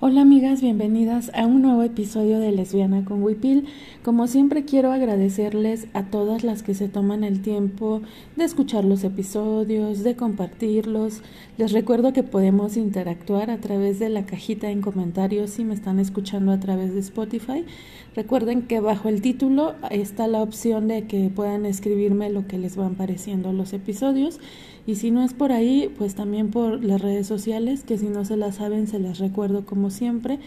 Hola amigas, bienvenidas a un nuevo episodio de Lesbiana con Wipil. Como siempre quiero agradecerles a todas las que se toman el tiempo de escuchar los episodios, de compartirlos. Les recuerdo que podemos interactuar a través de la cajita en comentarios si me están escuchando a través de Spotify. Recuerden que bajo el título está la opción de que puedan escribirme lo que les van pareciendo los episodios y si no es por ahí, pues también por las redes sociales, que si no se las saben, se las recuerdo como siempre.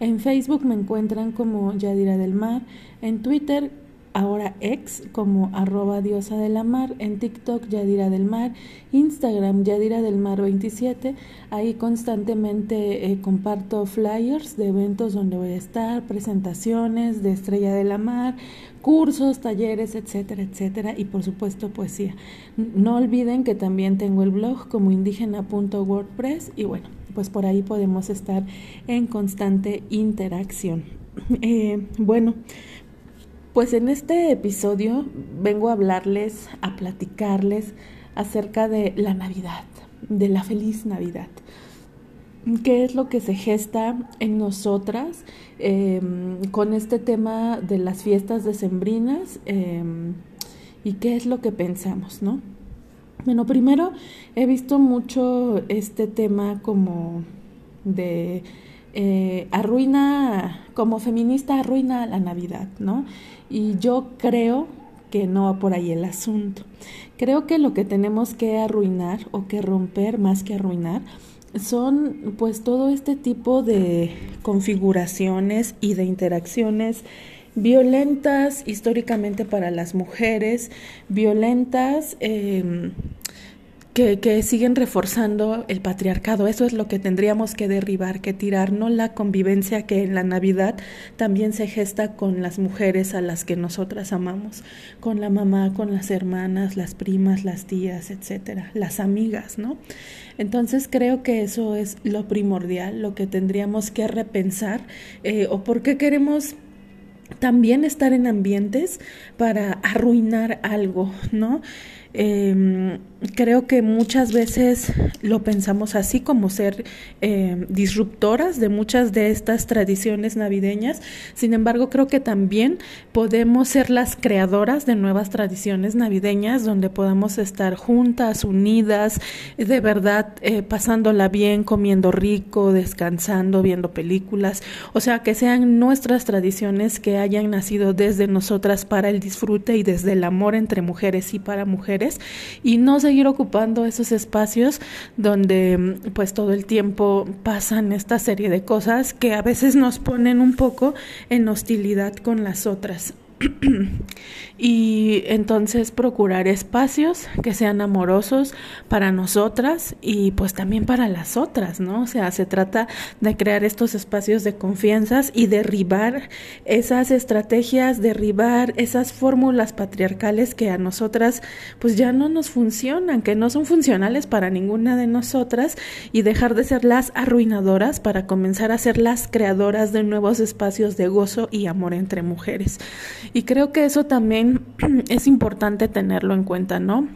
En Facebook me encuentran como Yadira del Mar, en Twitter ahora ex como arroba diosa de la mar, en TikTok Yadira del Mar, Instagram Yadira del Mar 27, ahí constantemente eh, comparto flyers de eventos donde voy a estar, presentaciones de Estrella de la Mar, cursos, talleres, etcétera, etcétera, y por supuesto poesía. No olviden que también tengo el blog como indígena.wordpress y bueno, pues por ahí podemos estar en constante interacción. Eh, bueno, pues en este episodio vengo a hablarles, a platicarles acerca de la Navidad, de la feliz Navidad. ¿Qué es lo que se gesta en nosotras em, con este tema de las fiestas decembrinas em, y qué es lo que pensamos, no? Bueno, primero he visto mucho este tema como de eh, arruina, como feminista arruina la Navidad, ¿no? Y yo creo que no va por ahí el asunto. Creo que lo que tenemos que arruinar o que romper más que arruinar son pues todo este tipo de configuraciones y de interacciones violentas históricamente para las mujeres, violentas eh, que, siguen reforzando el patriarcado. Eso es lo que tendríamos que derribar, que tirar, no la convivencia que en la Navidad también se gesta con las mujeres a las que nosotras amamos, con la mamá, con las hermanas, las primas, las tías, etcétera, las amigas, ¿no? Entonces creo que eso es lo primordial, lo que tendríamos que repensar, eh, o por qué queremos también estar en ambientes para arruinar algo, ¿no? Eh, creo que muchas veces lo pensamos así como ser eh, disruptoras de muchas de estas tradiciones navideñas. Sin embargo, creo que también podemos ser las creadoras de nuevas tradiciones navideñas donde podamos estar juntas, unidas, de verdad eh, pasándola bien, comiendo rico, descansando, viendo películas. O sea, que sean nuestras tradiciones que hayan nacido desde nosotras para el disfrute y desde el amor entre mujeres y para mujeres y no seguir ocupando esos espacios donde pues todo el tiempo pasan esta serie de cosas que a veces nos ponen un poco en hostilidad con las otras. y entonces procurar espacios que sean amorosos para nosotras y pues también para las otras, ¿no? O sea, se trata de crear estos espacios de confianzas y derribar esas estrategias, derribar esas fórmulas patriarcales que a nosotras pues ya no nos funcionan, que no son funcionales para ninguna de nosotras y dejar de ser las arruinadoras para comenzar a ser las creadoras de nuevos espacios de gozo y amor entre mujeres. Y creo que eso también es importante tenerlo en cuenta, ¿no?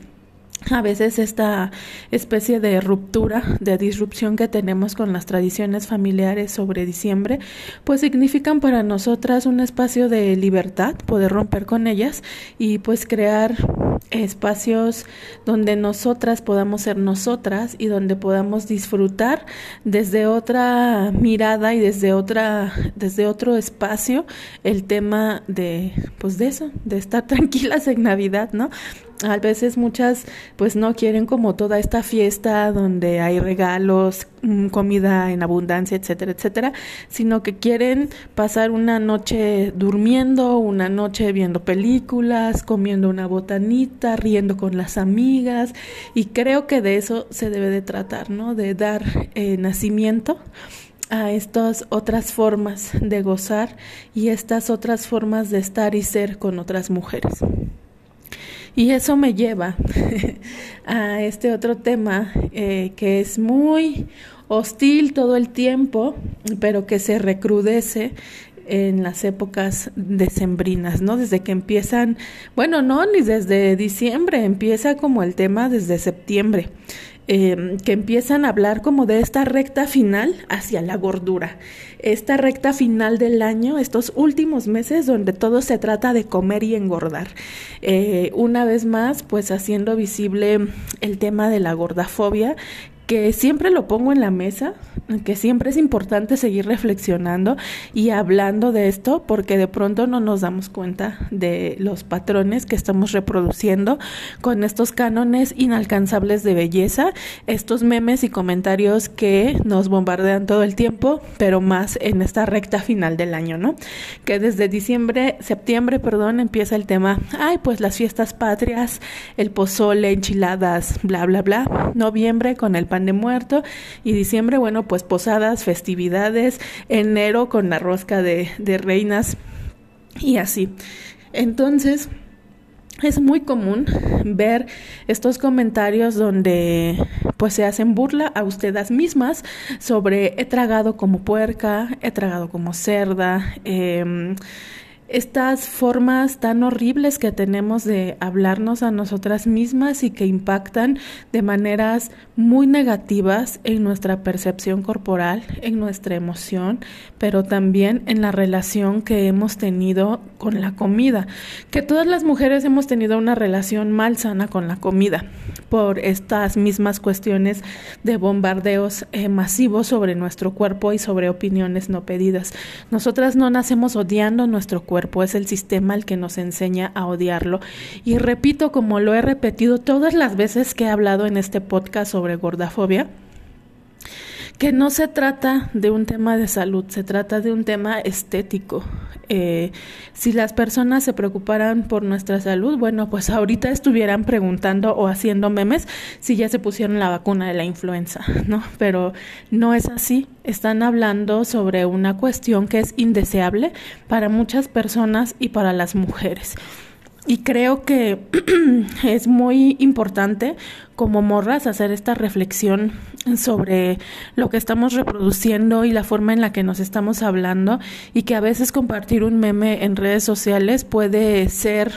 A veces esta especie de ruptura, de disrupción que tenemos con las tradiciones familiares sobre diciembre, pues significan para nosotras un espacio de libertad, poder romper con ellas y pues crear espacios donde nosotras podamos ser nosotras y donde podamos disfrutar desde otra mirada y desde otra desde otro espacio el tema de pues de eso, de estar tranquilas en Navidad, ¿no? A veces muchas pues no quieren como toda esta fiesta donde hay regalos, mm, comida en abundancia, etcétera, etcétera, sino que quieren pasar una noche durmiendo, una noche viendo películas, comiendo una botanita, riendo con las amigas y creo que de eso se debe de tratar, ¿no? De dar eh, nacimiento a estas otras formas de gozar y estas otras formas de estar y ser con otras mujeres. Y eso me lleva a este otro tema eh, que es muy hostil todo el tiempo, pero que se recrudece en las épocas decembrinas, ¿no? Desde que empiezan, bueno, no, ni desde diciembre, empieza como el tema desde septiembre. Em, que empiezan a hablar como de esta recta final hacia la gordura, esta recta final del año, estos últimos meses donde todo se trata de comer y engordar. Eh, una vez más, pues haciendo visible el tema de la gordafobia que siempre lo pongo en la mesa, que siempre es importante seguir reflexionando y hablando de esto porque de pronto no nos damos cuenta de los patrones que estamos reproduciendo con estos cánones inalcanzables de belleza, estos memes y comentarios que nos bombardean todo el tiempo, pero más en esta recta final del año, ¿no? Que desde diciembre, septiembre, perdón, empieza el tema, ay, pues las fiestas patrias, el pozole, enchiladas, bla, bla, bla. Noviembre con el pan de muerto y diciembre, bueno, pues posadas, festividades, enero con la rosca de, reinas y así. Entonces, es muy común ver estos comentarios donde pues se hacen burla a ustedes mismas sobre he tragado como puerca, he tragado como cerda, eh, estas formas tan horribles que tenemos de hablarnos a nosotras mismas y que impactan de maneras muy negativas en nuestra percepción corporal, en nuestra emoción, pero también en la relación que hemos tenido con la comida. Que todas las mujeres hemos tenido una relación mal sana con la comida por estas mismas cuestiones de bombardeos eh, masivos sobre nuestro cuerpo y sobre opiniones no pedidas. Nosotras no nacemos odiando nuestro cuerpo es el sistema el que nos enseña a odiarlo. Y repito, como lo he repetido todas las veces que he hablado en este podcast sobre gordafobia, que no se trata de un tema de salud, se trata de un tema estético. Eh, si las personas se preocuparan por nuestra salud, bueno, pues ahorita estuvieran preguntando o haciendo memes si ya se pusieron la vacuna de la influenza, ¿no? Pero no es así. Están hablando sobre una cuestión que es indeseable para muchas personas y para las mujeres. Y creo que es muy importante como morras hacer esta reflexión sobre lo que estamos reproduciendo y la forma en la que nos estamos hablando y que a veces compartir un meme en redes sociales puede ser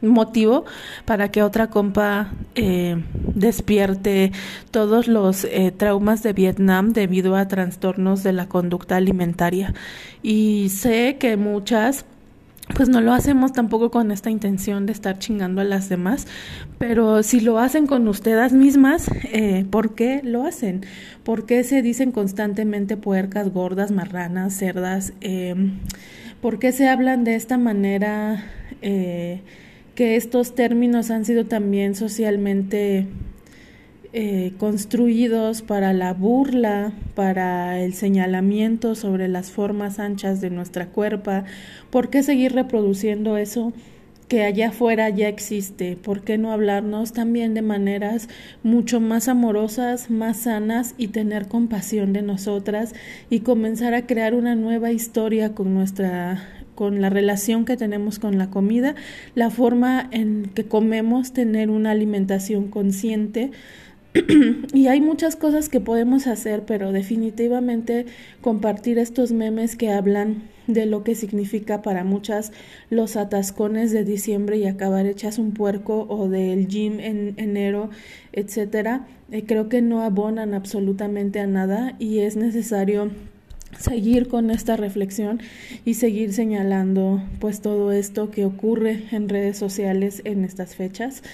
motivo para que otra compa eh, despierte todos los eh, traumas de Vietnam debido a trastornos de la conducta alimentaria. Y sé que muchas pues no lo hacemos tampoco con esta intención de estar chingando a las demás, pero si lo hacen con ustedes mismas, eh, ¿por qué lo hacen? ¿Por qué se dicen constantemente puercas, gordas, marranas, cerdas? Eh, ¿Por qué se hablan de esta manera? Eh, que estos términos han sido también socialmente eh, construidos para la burla, para el señalamiento sobre las formas anchas de nuestra cuerpa. ¿Por qué seguir reproduciendo eso? que allá afuera ya existe, ¿por qué no hablarnos también de maneras mucho más amorosas, más sanas y tener compasión de nosotras y comenzar a crear una nueva historia con nuestra con la relación que tenemos con la comida, la forma en que comemos, tener una alimentación consciente, y hay muchas cosas que podemos hacer, pero definitivamente compartir estos memes que hablan de lo que significa para muchas los atascones de diciembre y acabar hechas un puerco o del gym en enero, etcétera, eh, creo que no abonan absolutamente a nada y es necesario seguir con esta reflexión y seguir señalando pues todo esto que ocurre en redes sociales en estas fechas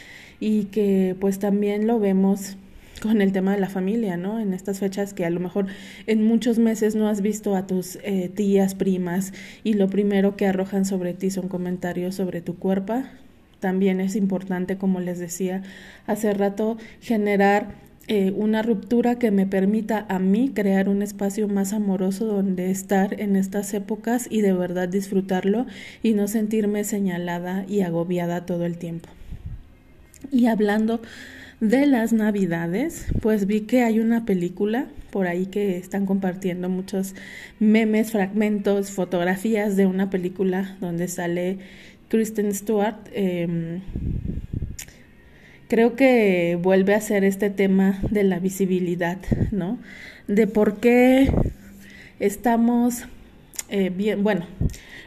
y que pues también lo vemos con el tema de la familia, ¿no? En estas fechas que a lo mejor en muchos meses no has visto a tus eh, tías, primas y lo primero que arrojan sobre ti son comentarios sobre tu cuerpo. También es importante, como les decía hace rato, generar eh, una ruptura que me permita a mí crear un espacio más amoroso donde estar en estas épocas y de verdad disfrutarlo y no sentirme señalada y agobiada todo el tiempo. Y hablando de las navidades, pues vi que hay una película por ahí que están compartiendo muchos memes, fragmentos, fotografías de una película donde sale Kristen Stewart. Em, creo que vuelve a ser este tema de la visibilidad, ¿no? De por qué estamos eh, bien, bueno,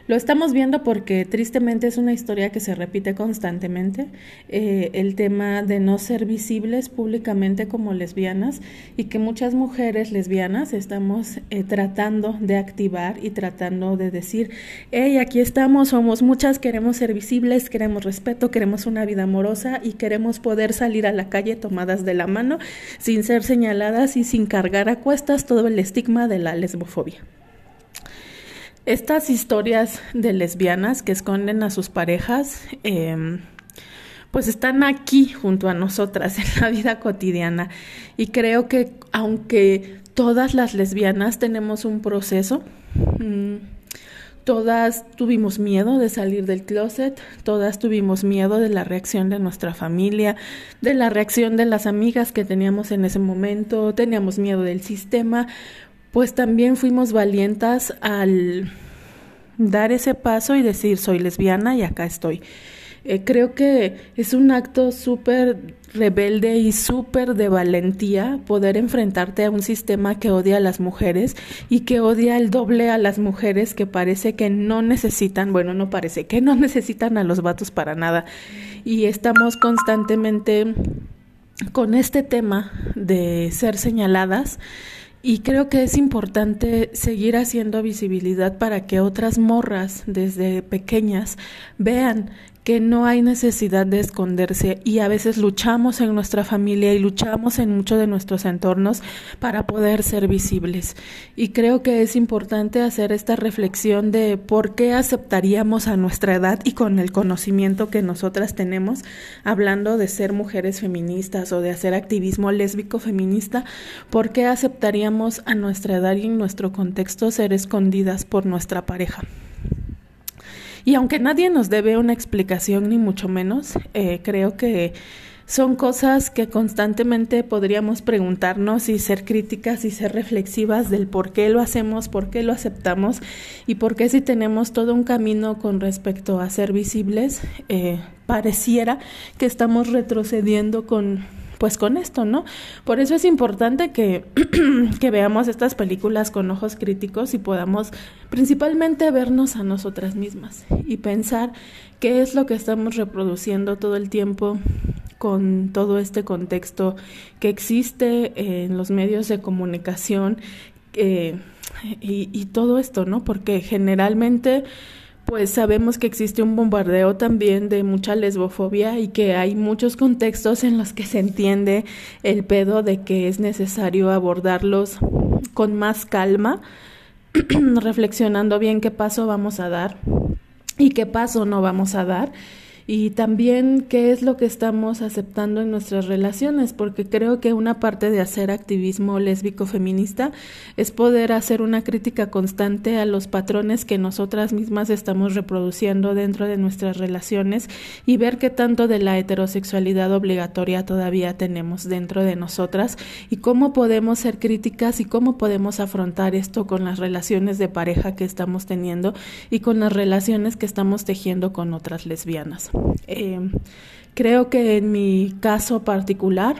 lo estamos viendo porque tristemente es una historia que se repite constantemente, eh, el tema de no ser visibles públicamente como lesbianas y que muchas mujeres lesbianas estamos eh, tratando de activar y tratando de decir, hey, aquí estamos, somos muchas, queremos ser visibles, queremos respeto, queremos una vida amorosa y queremos poder salir a la calle tomadas de la mano sin ser señaladas y sin cargar a cuestas todo el estigma de la lesbofobia. Estas historias de lesbianas que esconden a sus parejas, em, pues están aquí junto a nosotras en la vida cotidiana. Y creo que aunque todas las lesbianas tenemos un proceso, mm, todas tuvimos miedo de salir del closet, todas tuvimos miedo de la reacción de nuestra familia, de la reacción de las amigas que teníamos en ese momento, teníamos miedo del sistema, pues también fuimos valientas al dar ese paso y decir soy lesbiana y acá estoy. Eh, creo que es un acto súper rebelde y súper de valentía poder enfrentarte a un sistema que odia a las mujeres y que odia el doble a las mujeres que parece que no necesitan, bueno, no parece, que no necesitan a los vatos para nada. Y estamos constantemente con este tema de ser señaladas y creo que es importante seguir haciendo visibilidad para que otras morras desde pequeñas vean que no hay necesidad de esconderse y a veces luchamos en nuestra familia y luchamos en muchos de nuestros entornos para poder ser visibles. Y creo que es importante hacer esta reflexión de por qué aceptaríamos a nuestra edad y con el conocimiento que nosotras tenemos, hablando de ser mujeres feministas o de hacer activismo lésbico feminista, por qué aceptaríamos a nuestra edad y en nuestro contexto ser escondidas por nuestra pareja. Y aunque nadie nos debe una explicación, ni mucho menos, eh, creo que son cosas que constantemente podríamos preguntarnos y ser críticas y ser reflexivas del por qué lo hacemos, por qué lo aceptamos y por qué si tenemos todo un camino con respecto a ser visibles, eh, pareciera que estamos retrocediendo con pues con esto, ¿no? Por eso es importante que, que veamos estas películas con ojos críticos y podamos principalmente vernos a nosotras mismas y pensar qué es lo que estamos reproduciendo todo el tiempo con todo este contexto que existe en los medios de comunicación eh, y, y todo esto, ¿no? Porque generalmente pues sabemos que existe un bombardeo también de mucha lesbofobia y que hay muchos contextos en los que se entiende el pedo de que es necesario abordarlos con más calma, reflexionando bien qué paso vamos a dar y qué paso no vamos a dar y también qué es lo que estamos aceptando en nuestras relaciones, porque creo que una parte de hacer activismo lésbico feminista es poder hacer una crítica constante a los patrones que nosotras mismas estamos reproduciendo dentro de nuestras relaciones y ver qué tanto de la heterosexualidad obligatoria todavía tenemos dentro de nosotras y cómo podemos ser críticas y cómo podemos afrontar esto con las relaciones de pareja que estamos teniendo y con las relaciones que estamos tejiendo con otras lesbianas. Eh, creo que en mi caso particular,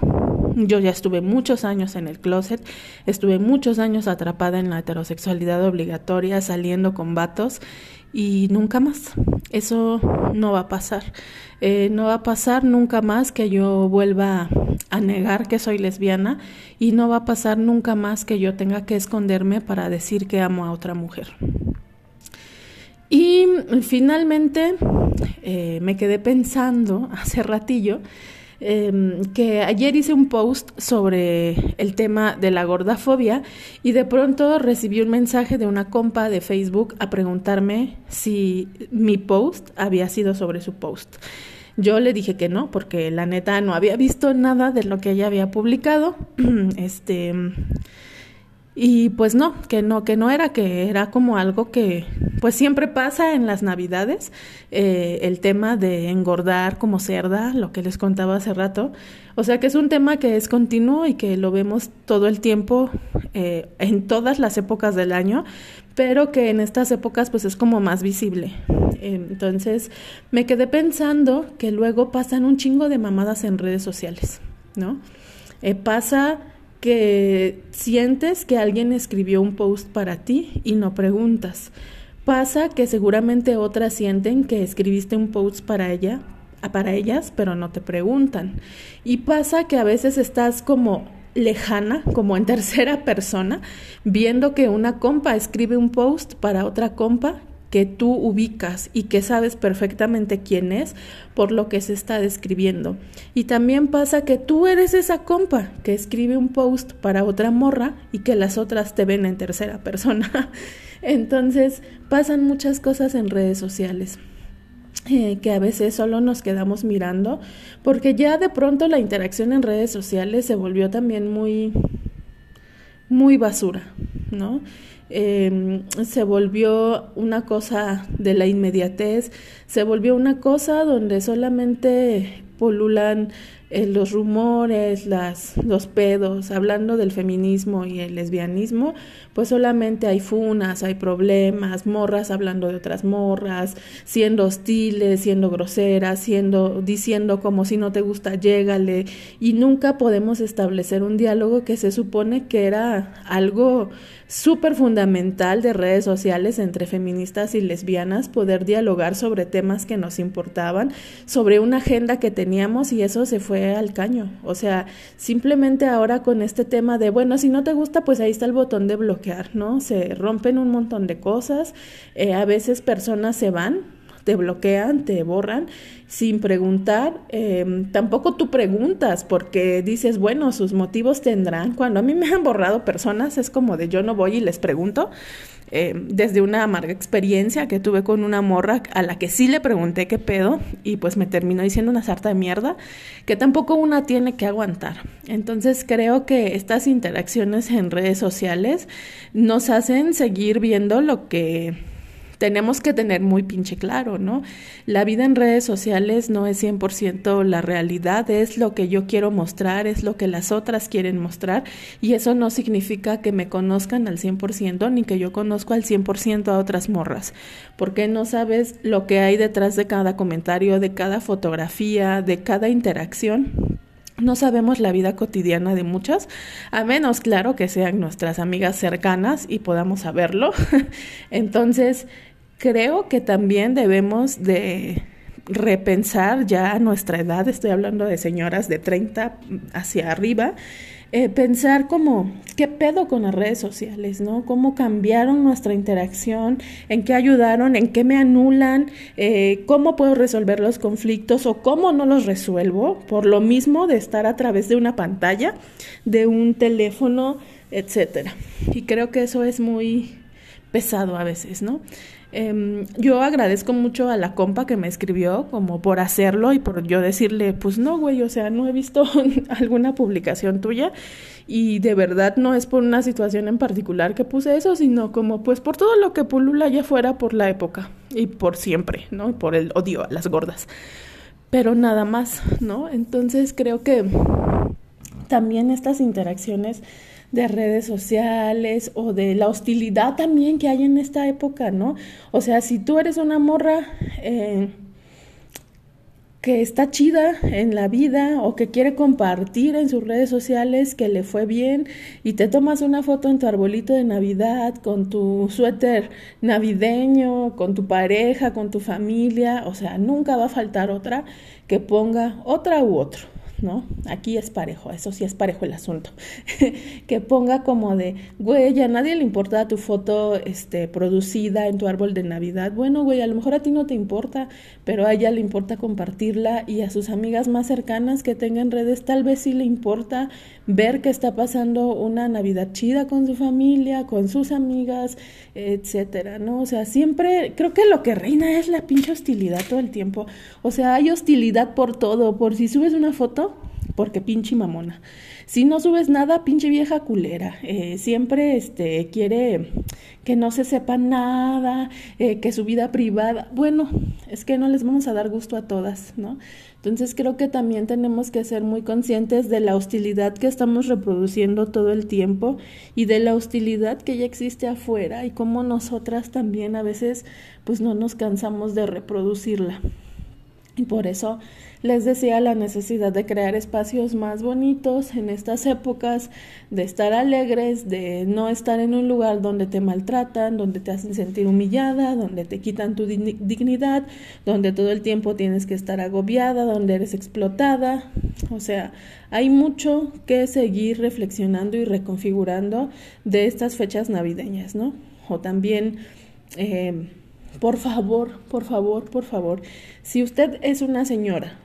yo ya estuve muchos años en el closet, estuve muchos años atrapada en la heterosexualidad obligatoria, saliendo con vatos y nunca más. Eso no va a pasar. Eh, no va a pasar nunca más que yo vuelva a negar que soy lesbiana y no va a pasar nunca más que yo tenga que esconderme para decir que amo a otra mujer. Y finalmente eh, me quedé pensando hace ratillo em, que ayer hice un post sobre el tema de la gordafobia y de pronto recibí un mensaje de una compa de Facebook a preguntarme si mi post había sido sobre su post. Yo le dije que no, porque la neta no había visto nada de lo que ella había publicado. este y pues no, que no, que no era, que era como algo que pues siempre pasa en las navidades, eh, el tema de engordar como cerda, lo que les contaba hace rato. O sea que es un tema que es continuo y que lo vemos todo el tiempo, eh, en todas las épocas del año, pero que en estas épocas pues es como más visible. Entonces me quedé pensando que luego pasan un chingo de mamadas en redes sociales, ¿no? Eh, pasa que sientes que alguien escribió un post para ti y no preguntas. Pasa que seguramente otras sienten que escribiste un post para ella, para ellas, pero no te preguntan. Y pasa que a veces estás como lejana, como en tercera persona, viendo que una compa escribe un post para otra compa que tú ubicas y que sabes perfectamente quién es por lo que se está describiendo. Y también pasa que tú eres esa compa que escribe un post para otra morra y que las otras te ven en tercera persona. Entonces pasan muchas cosas en redes sociales. Eh, que a veces solo nos quedamos mirando, porque ya de pronto la interacción en redes sociales se volvió también muy, muy basura, ¿no? Em, se volvió una cosa de la inmediatez, se volvió una cosa donde solamente polulan eh, los rumores, las, los pedos, hablando del feminismo y el lesbianismo, pues solamente hay funas, hay problemas, morras hablando de otras morras, siendo hostiles, siendo groseras, siendo, diciendo como si no te gusta, llégale, y nunca podemos establecer un diálogo que se supone que era algo súper fundamental de redes sociales entre feministas y lesbianas, poder dialogar sobre temas que nos importaban, sobre una agenda que teníamos y eso se fue al caño. O sea, simplemente ahora con este tema de, bueno, si no te gusta, pues ahí está el botón de bloquear, ¿no? Se rompen un montón de cosas, eh, a veces personas se van te bloquean, te borran sin preguntar. Em, tampoco tú preguntas porque dices, bueno, sus motivos tendrán. Cuando a mí me han borrado personas es como de yo no voy y les pregunto. Em, desde una amarga experiencia que tuve con una morra a la que sí le pregunté qué pedo y pues me terminó diciendo una sarta de mierda que tampoco una tiene que aguantar. Entonces creo que estas interacciones en redes sociales nos hacen seguir viendo lo que tenemos que tener muy pinche claro, ¿no? La vida en redes sociales no es 100% la realidad, es lo que yo quiero mostrar, es lo que las otras quieren mostrar y eso no significa que me conozcan al 100% ni que yo conozco al 100% a otras morras, porque no sabes lo que hay detrás de cada comentario, de cada fotografía, de cada interacción. No sabemos la vida cotidiana de muchas, a menos, claro, que sean nuestras amigas cercanas y podamos saberlo. Entonces, creo que también debemos de repensar ya a nuestra edad, estoy hablando de señoras de 30 hacia arriba, eh, pensar como, ¿qué pedo con las redes sociales? ¿no? ¿Cómo cambiaron nuestra interacción? ¿En qué ayudaron? ¿En qué me anulan? Eh, ¿Cómo puedo resolver los conflictos o cómo no los resuelvo? Por lo mismo de estar a través de una pantalla, de un teléfono, etcétera. Y creo que eso es muy pesado a veces, ¿no? Em, yo agradezco mucho a la compa que me escribió como por hacerlo y por yo decirle, pues no, güey, o sea, no he visto alguna publicación tuya y de verdad no es por una situación en particular que puse eso, sino como pues por todo lo que pulula allá afuera por la época y por siempre, ¿no? Y por el odio a las gordas. Pero nada más, ¿no? Entonces creo que también estas interacciones de redes sociales o de la hostilidad también que hay en esta época, ¿no? O sea, si tú eres una morra eh, que está chida en la vida o que quiere compartir en sus redes sociales que le fue bien y te tomas una foto en tu arbolito de Navidad con tu suéter navideño, con tu pareja, con tu familia, o sea, nunca va a faltar otra que ponga otra u otro. ¿No? Aquí es parejo, eso sí es parejo el asunto. que ponga como de, güey, a nadie le importa tu foto este, producida en tu árbol de Navidad. Bueno, güey, a lo mejor a ti no te importa, pero a ella le importa compartirla y a sus amigas más cercanas que tengan redes tal vez sí le importa ver que está pasando una Navidad chida con su familia, con sus amigas, etcétera, ¿no? O sea, siempre creo que lo que reina es la pinche hostilidad todo el tiempo. O sea, hay hostilidad por todo, por si subes una foto, porque pinche mamona. Si no subes nada, pinche vieja culera. Eh, siempre este, quiere que no se sepa nada, eh, que su vida privada. Bueno, es que no les vamos a dar gusto a todas, ¿no? Entonces creo que también tenemos que ser muy conscientes de la hostilidad que estamos reproduciendo todo el tiempo y de la hostilidad que ya existe afuera y cómo nosotras también a veces pues no nos cansamos de reproducirla. Y por eso les decía la necesidad de crear espacios más bonitos en estas épocas, de estar alegres, de no estar en un lugar donde te maltratan, donde te hacen sentir humillada, donde te quitan tu dignidad, donde todo el tiempo tienes que estar agobiada, donde eres explotada. O sea, hay mucho que seguir reflexionando y reconfigurando de estas fechas navideñas, ¿no? O también... Eh, por favor, por favor, por favor, si usted es una señora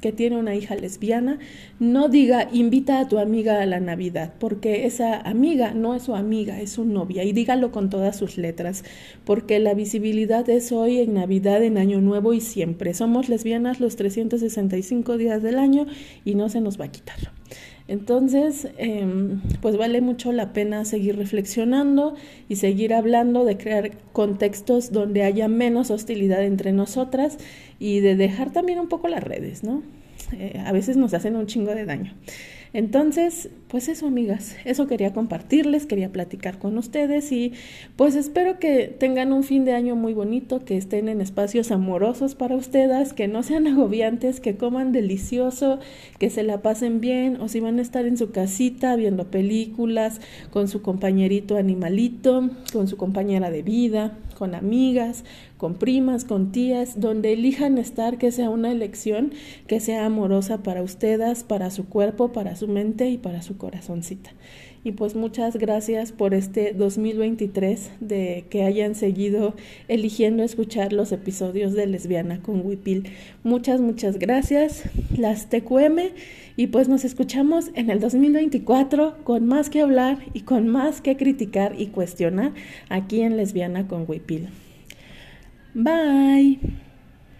que tiene una hija lesbiana, no diga invita a tu amiga a la Navidad, porque esa amiga no es su amiga, es su novia, y dígalo con todas sus letras, porque la visibilidad es hoy en Navidad, en Año Nuevo y siempre. Somos lesbianas los 365 días del año y no se nos va a quitar. Entonces, em, pues vale mucho la pena seguir reflexionando y seguir hablando de crear contextos donde haya menos hostilidad entre nosotras y de dejar también un poco las redes, ¿no? Eh, a veces nos hacen un chingo de daño. Entonces, pues eso, amigas, eso quería compartirles, quería platicar con ustedes y pues espero que tengan un fin de año muy bonito, que estén en espacios amorosos para ustedes, que no sean agobiantes, que coman delicioso, que se la pasen bien o si van a estar en su casita viendo películas con su compañerito animalito, con su compañera de vida, con amigas, con primas, con tías, donde elijan estar, que sea una elección que sea amorosa para ustedes, para su cuerpo, para su mente y para su corazoncita. Y pues muchas gracias por este 2023 de que hayan seguido eligiendo escuchar los episodios de Lesbiana con Wipil. Muchas, muchas gracias. Las TQM y pues nos escuchamos en el 2024 con más que hablar y con más que criticar y cuestionar aquí en Lesbiana con Wipil. Bye.